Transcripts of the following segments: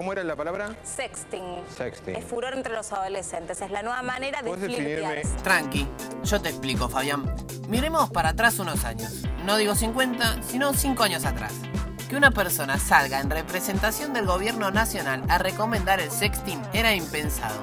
¿Cómo era la palabra? Sexting. Sexting. Es furor entre los adolescentes. Es la nueva manera de flirtear. Tranqui, yo te explico, Fabián. Miremos para atrás unos años. No digo 50, sino 5 años atrás. Que una persona salga en representación del gobierno nacional a recomendar el sexting era impensado.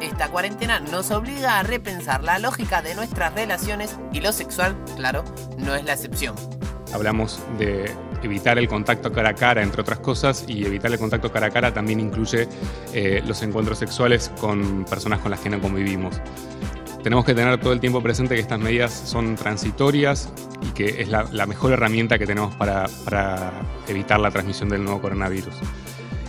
Esta cuarentena nos obliga a repensar la lógica de nuestras relaciones y lo sexual, claro, no es la excepción. Hablamos de evitar el contacto cara a cara, entre otras cosas, y evitar el contacto cara a cara también incluye eh, los encuentros sexuales con personas con las que no convivimos. Tenemos que tener todo el tiempo presente que estas medidas son transitorias y que es la, la mejor herramienta que tenemos para, para evitar la transmisión del nuevo coronavirus.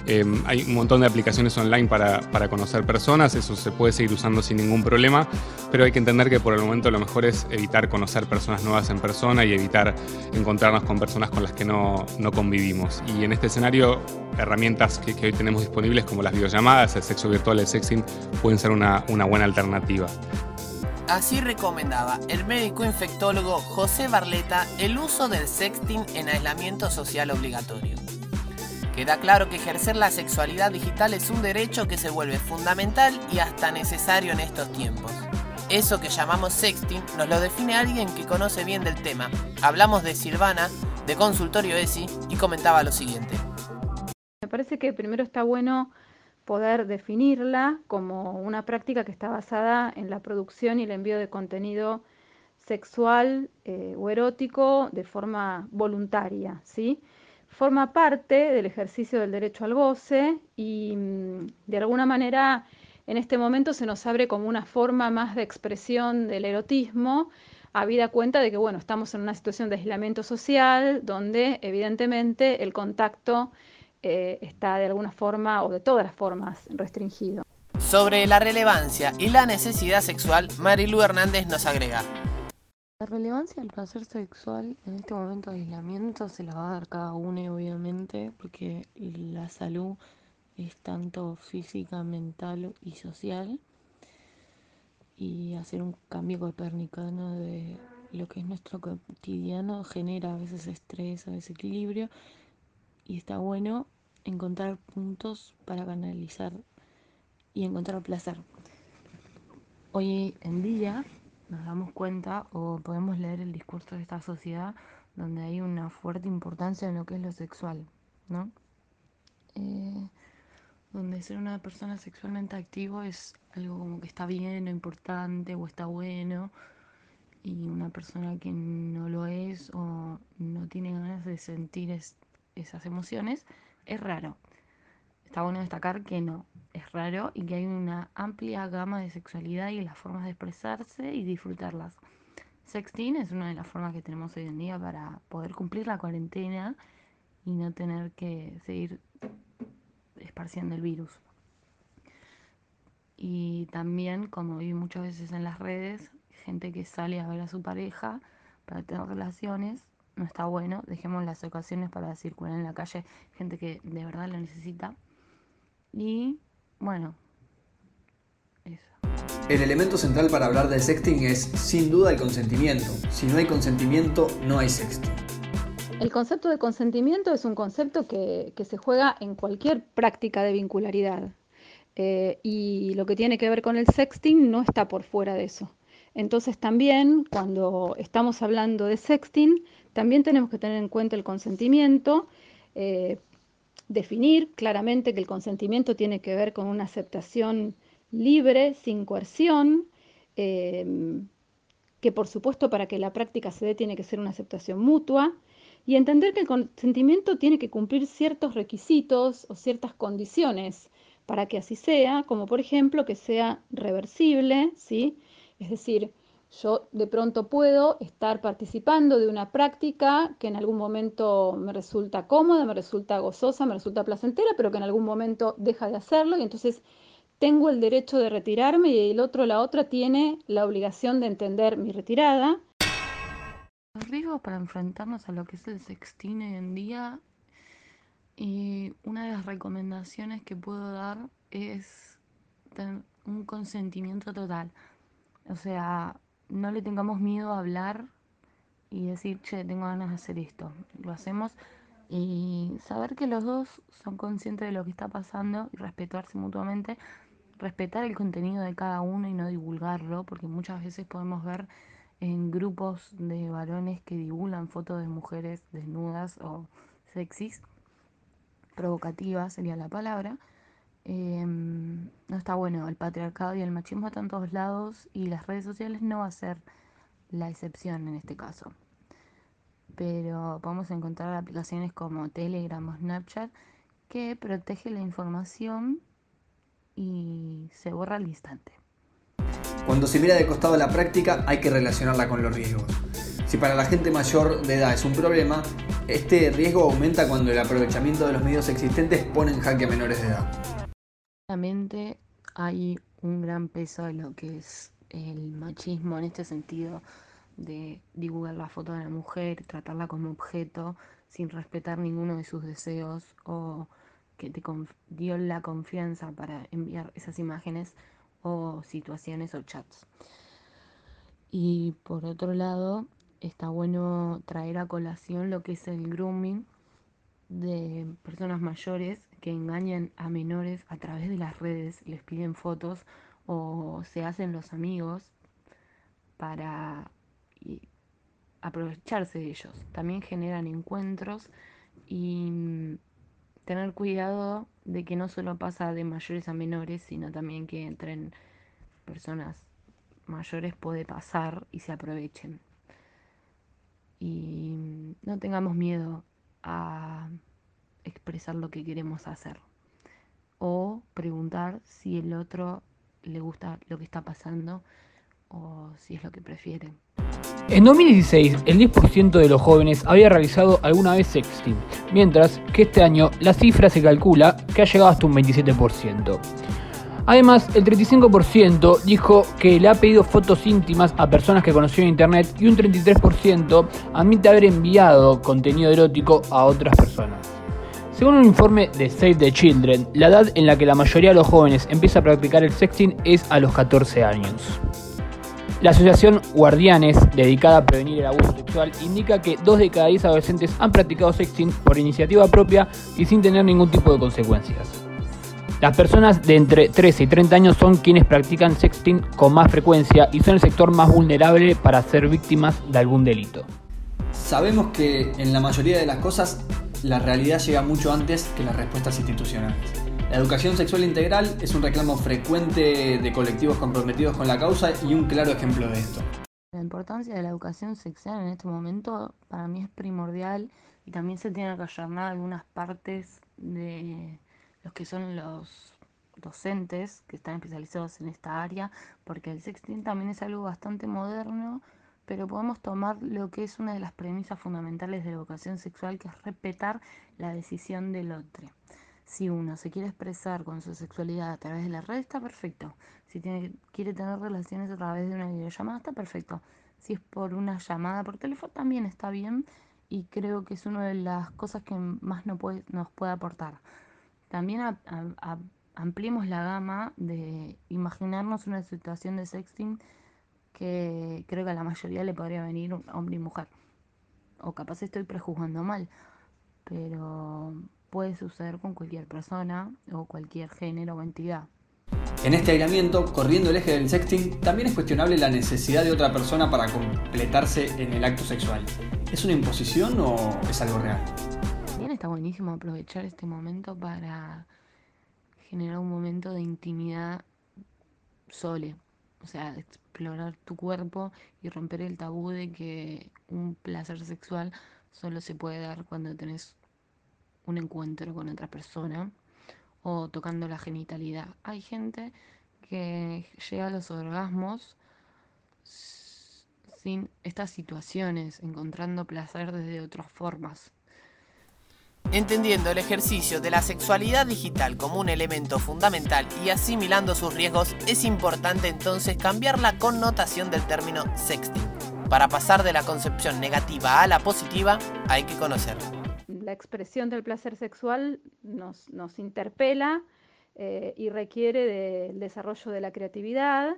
Eh, hay un montón de aplicaciones online para, para, conocer personas, eso se puede seguir usando sin ningún problema, pero hay que entender que por el momento lo mejor es evitar conocer personas nuevas en persona y evitar encontrarnos con personas con las que no, no convivimos. Y en este escenario, herramientas que, que, hoy tenemos disponibles como las videollamadas, el sexo virtual, el sexting, pueden ser una, una buena alternativa. Así recomendaba el médico infectólogo José Barleta el uso del sexting en aislamiento social obligatorio. Queda claro que ejercer la sexualidad digital es un derecho que se vuelve fundamental y hasta necesario en estos tiempos. Eso que llamamos sexting nos lo define alguien que conoce bien del tema. Hablamos de Silvana, de Consultorio ESI, y comentaba lo siguiente. Me parece que primero está bueno poder definirla como una práctica que está basada en la producción y el envío de contenido sexual eh, o erótico de forma voluntaria, ¿sí? Forma parte del ejercicio del derecho al goce y mm, de alguna manera en este momento se nos abre como una forma más de expresión del erotismo, habida cuenta de que bueno, estamos en una situación de aislamiento social donde evidentemente el contacto eh, está de alguna forma o de todas las formas restringido. Sobre la relevancia y la necesidad sexual, Marilu Hernández nos agrega. Relevancia del placer sexual en este momento de aislamiento se la va a dar cada uno, obviamente, porque la salud es tanto física, mental y social. Y hacer un cambio copernicano de lo que es nuestro cotidiano genera a veces estrés, a veces equilibrio. Y está bueno encontrar puntos para canalizar y encontrar placer. Hoy en día nos damos cuenta o podemos leer el discurso de esta sociedad donde hay una fuerte importancia en lo que es lo sexual, ¿no? Eh, donde ser una persona sexualmente activo es algo como que está bien o importante o está bueno y una persona que no lo es o no tiene ganas de sentir es, esas emociones es raro. Está bueno destacar que no, es raro y que hay una amplia gama de sexualidad y las formas de expresarse y disfrutarlas. Sexting es una de las formas que tenemos hoy en día para poder cumplir la cuarentena y no tener que seguir esparciendo el virus. Y también, como vi muchas veces en las redes, gente que sale a ver a su pareja para tener relaciones, no está bueno, dejemos las ocasiones para circular en la calle, gente que de verdad lo necesita. Y bueno, eso. El elemento central para hablar del sexting es sin duda el consentimiento. Si no hay consentimiento, no hay sexting. El concepto de consentimiento es un concepto que, que se juega en cualquier práctica de vincularidad. Eh, y lo que tiene que ver con el sexting no está por fuera de eso. Entonces también cuando estamos hablando de sexting, también tenemos que tener en cuenta el consentimiento, eh, definir claramente que el consentimiento tiene que ver con una aceptación libre, sin coerción, eh, que por supuesto para que la práctica se dé tiene que ser una aceptación mutua, y entender que el consentimiento tiene que cumplir ciertos requisitos o ciertas condiciones para que así sea, como por ejemplo que sea reversible, ¿sí? Es decir, yo de pronto puedo estar participando de una práctica que en algún momento me resulta cómoda, me resulta gozosa, me resulta placentera, pero que en algún momento deja de hacerlo y entonces tengo el derecho de retirarme y el otro, la otra, tiene la obligación de entender mi retirada. Los riesgos para enfrentarnos a lo que es el sexting hoy en día y una de las recomendaciones que puedo dar es tener un consentimiento total. O sea, no le tengamos miedo a hablar y decir, che, tengo ganas de hacer esto. Lo hacemos Y saber que los dos son conscientes de lo que está pasando y respetarse mutuamente, respetar el contenido de cada uno y no divulgarlo, porque muchas veces podemos ver en grupos de varones que divulgan fotos de mujeres desnudas o sexys, provocativas sería la palabra. Em, no está bueno, el patriarcado y el machismo están en todos lados y las redes sociales no va a ser la excepción en este caso. Pero podemos encontrar aplicaciones como Telegram o Snapchat que protege la información y se borra al instante. Cuando se mira de costado la práctica hay que relacionarla con los riesgos. Si para la gente mayor de edad es un problema, este riesgo aumenta cuando el aprovechamiento de los medios existentes pone en jaque a menores de edad. Hay un gran peso de lo que es el machismo en este sentido de divulgar la foto de la mujer, tratarla como objeto sin respetar ninguno de sus deseos o que te dio la confianza para enviar esas imágenes o situaciones o chats. Y por otro lado, está bueno traer a colación lo que es el grooming de personas mayores que engañan a menores a través de las redes, les piden fotos o se hacen los amigos para aprovecharse de ellos. También generan encuentros y mm, tener cuidado de que no solo pasa de mayores a menores, sino también que entren personas mayores puede pasar y se aprovechen. Y no tengamos miedo a expresar lo que queremos hacer o preguntar si el otro le gusta lo que está pasando o si es lo que prefiere. En 2016, el 10% de los jóvenes había realizado alguna vez sexting, mientras que este año la cifra se calcula que ha llegado hasta un 27%. Además, el 35% dijo que le ha pedido fotos íntimas a personas que conoció en internet y un 33% admite haber enviado contenido erótico a otras personas. Según un informe de Save the Children, la edad en la que la mayoría de los jóvenes empieza a practicar el sexting es a los 14 años. La asociación Guardianes, dedicada a prevenir el abuso sexual, indica que 2 de cada 10 adolescentes han practicado sexting por iniciativa propia y sin tener ningún tipo de consecuencias. Las personas de entre 13 y 30 años son quienes practican sexting con más frecuencia y son el sector más vulnerable para ser víctimas de algún delito. Sabemos que en la mayoría de las cosas la realidad llega mucho antes que las respuestas institucionales. La educación sexual integral es un reclamo frecuente de colectivos comprometidos con la causa y un claro ejemplo de esto. La importancia de la educación sexual en este momento para mí es primordial y también se tiene que ayornar algunas partes de los que son los docentes que están especializados en esta área, porque el sexting también es algo bastante moderno, pero podemos tomar lo que es una de las premisas fundamentales de la educación sexual, que es respetar la decisión del otro. Si uno se quiere expresar con su sexualidad a través de la red, está perfecto. Si tiene, quiere tener relaciones a través de una videollamada, está perfecto. Si es por una llamada por teléfono, también está bien. Y creo que es una de las cosas que más nos puede, nos puede aportar. También ampliemos la gama de imaginarnos una situación de sexting que creo que a la mayoría le podría venir hombre y mujer. O capaz estoy prejuzgando mal, pero puede suceder con cualquier persona o cualquier género o entidad. En este aislamiento, corriendo el eje del sexting, también es cuestionable la necesidad de otra persona para completarse en el acto sexual. ¿Es una imposición o es algo real? Está buenísimo aprovechar este momento para generar un momento de intimidad sole, o sea, explorar tu cuerpo y romper el tabú de que un placer sexual solo se puede dar cuando tenés un encuentro con otra persona o tocando la genitalidad. Hay gente que llega a los orgasmos sin estas situaciones, encontrando placer desde otras formas. Entendiendo el ejercicio de la sexualidad digital como un elemento fundamental y asimilando sus riesgos, es importante entonces cambiar la connotación del término sexting. Para pasar de la concepción negativa a la positiva, hay que conocerlo la expresión del placer sexual nos, interpela eh, y requiere del desarrollo de la creatividad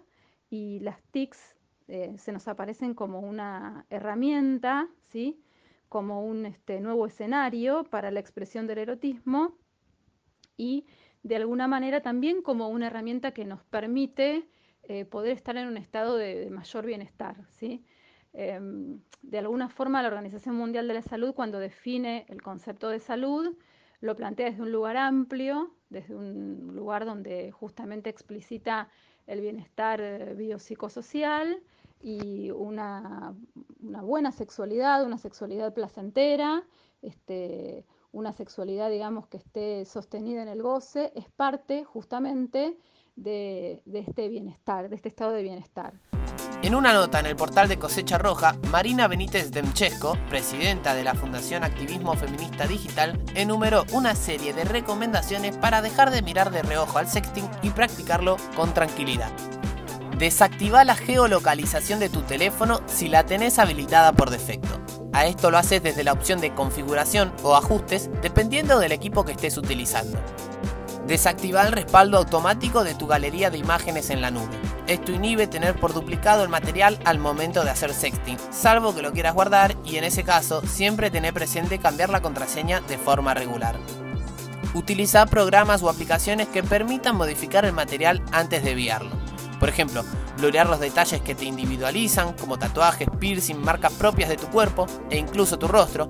y las TICs eh, se nos aparecen como una herramienta, ¿sí? Como un este, nuevo escenario para la expresión del erotismo y de alguna manera también como una herramienta que nos permite eh, poder estar en un estado de, mayor bienestar. ¿sí? Em, de alguna forma la Organización Mundial de la Salud cuando define el concepto de salud lo plantea desde un lugar amplio, desde un lugar donde justamente explicita el bienestar eh, biopsicosocial y una, buena sexualidad, una sexualidad placentera, este, una sexualidad, digamos, que esté sostenida en el goce, es parte justamente de, de este bienestar, de este estado de bienestar. En una nota en el portal de Cosecha Roja, Marina Benítez Demchesco, presidenta de la Fundación Activismo Feminista Digital, enumeró una serie de recomendaciones para dejar de mirar de reojo al sexting y practicarlo con tranquilidad. Desactiva la geolocalización de tu teléfono si la tenés habilitada por defecto. A esto lo haces desde la opción de configuración o ajustes dependiendo del equipo que estés utilizando. Desactiva el respaldo automático de tu galería de imágenes en la nube. Esto inhibe tener por duplicado el material al momento de hacer sexting, salvo que lo quieras guardar y en ese caso siempre tener presente cambiar la contraseña de forma regular. Utiliza programas o aplicaciones que permitan modificar el material antes de enviarlo. Por ejemplo, blurrear los detalles que te individualizan, como tatuajes, piercing, marcas propias de tu cuerpo e incluso tu rostro.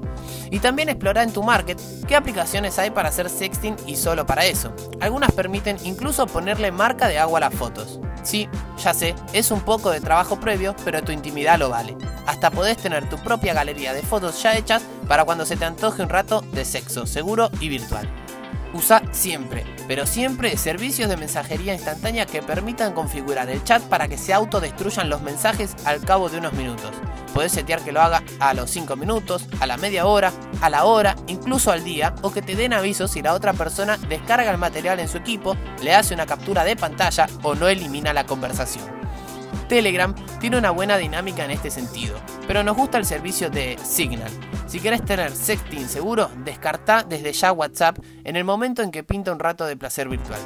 Y también explorar en tu market qué aplicaciones hay para hacer sexting y solo para eso. Algunas permiten incluso ponerle marca de agua a las fotos. Sí, ya sé, es un poco de trabajo previo, pero tu intimidad lo vale. Hasta podés tener tu propia galería de fotos ya hechas para cuando se te antoje un rato de sexo seguro y virtual. Usa siempre, pero siempre servicios de mensajería instantánea que permitan configurar el chat para que se autodestruyan los mensajes al cabo de unos minutos. Puedes setear que lo haga a los 5 minutos, a la media hora, a la hora, incluso al día, o que te den avisos si la otra persona descarga el material en su equipo, le hace una captura de pantalla o no elimina la conversación. Telegram tiene una buena dinámica en este sentido, pero nos gusta el servicio de Signal. Si querés tener sexting seguro, descarta desde ya WhatsApp en el momento en que pinta un rato de placer virtual.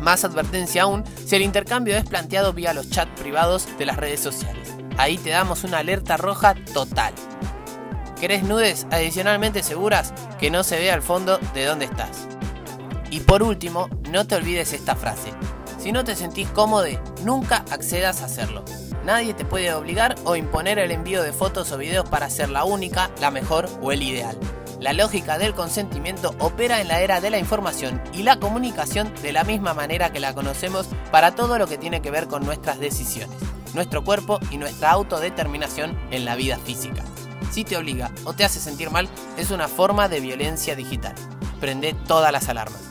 Más advertencia aún si el intercambio es planteado vía los chats privados de las redes sociales. Ahí te damos una alerta roja total. ¿Querés nudes adicionalmente seguras que no se vea al fondo de dónde estás? Y por último, no te olvides esta frase. Si no te sentís cómodo, nunca accedas a hacerlo. Nadie te puede obligar o imponer el envío de fotos o videos para ser la única, la mejor o el ideal. La lógica del consentimiento opera en la era de la información y la comunicación de la misma manera que la conocemos para todo lo que tiene que ver con nuestras decisiones, nuestro cuerpo y nuestra autodeterminación en la vida física. Si te obliga o te hace sentir mal, es una forma de violencia digital. Prende todas las alarmas.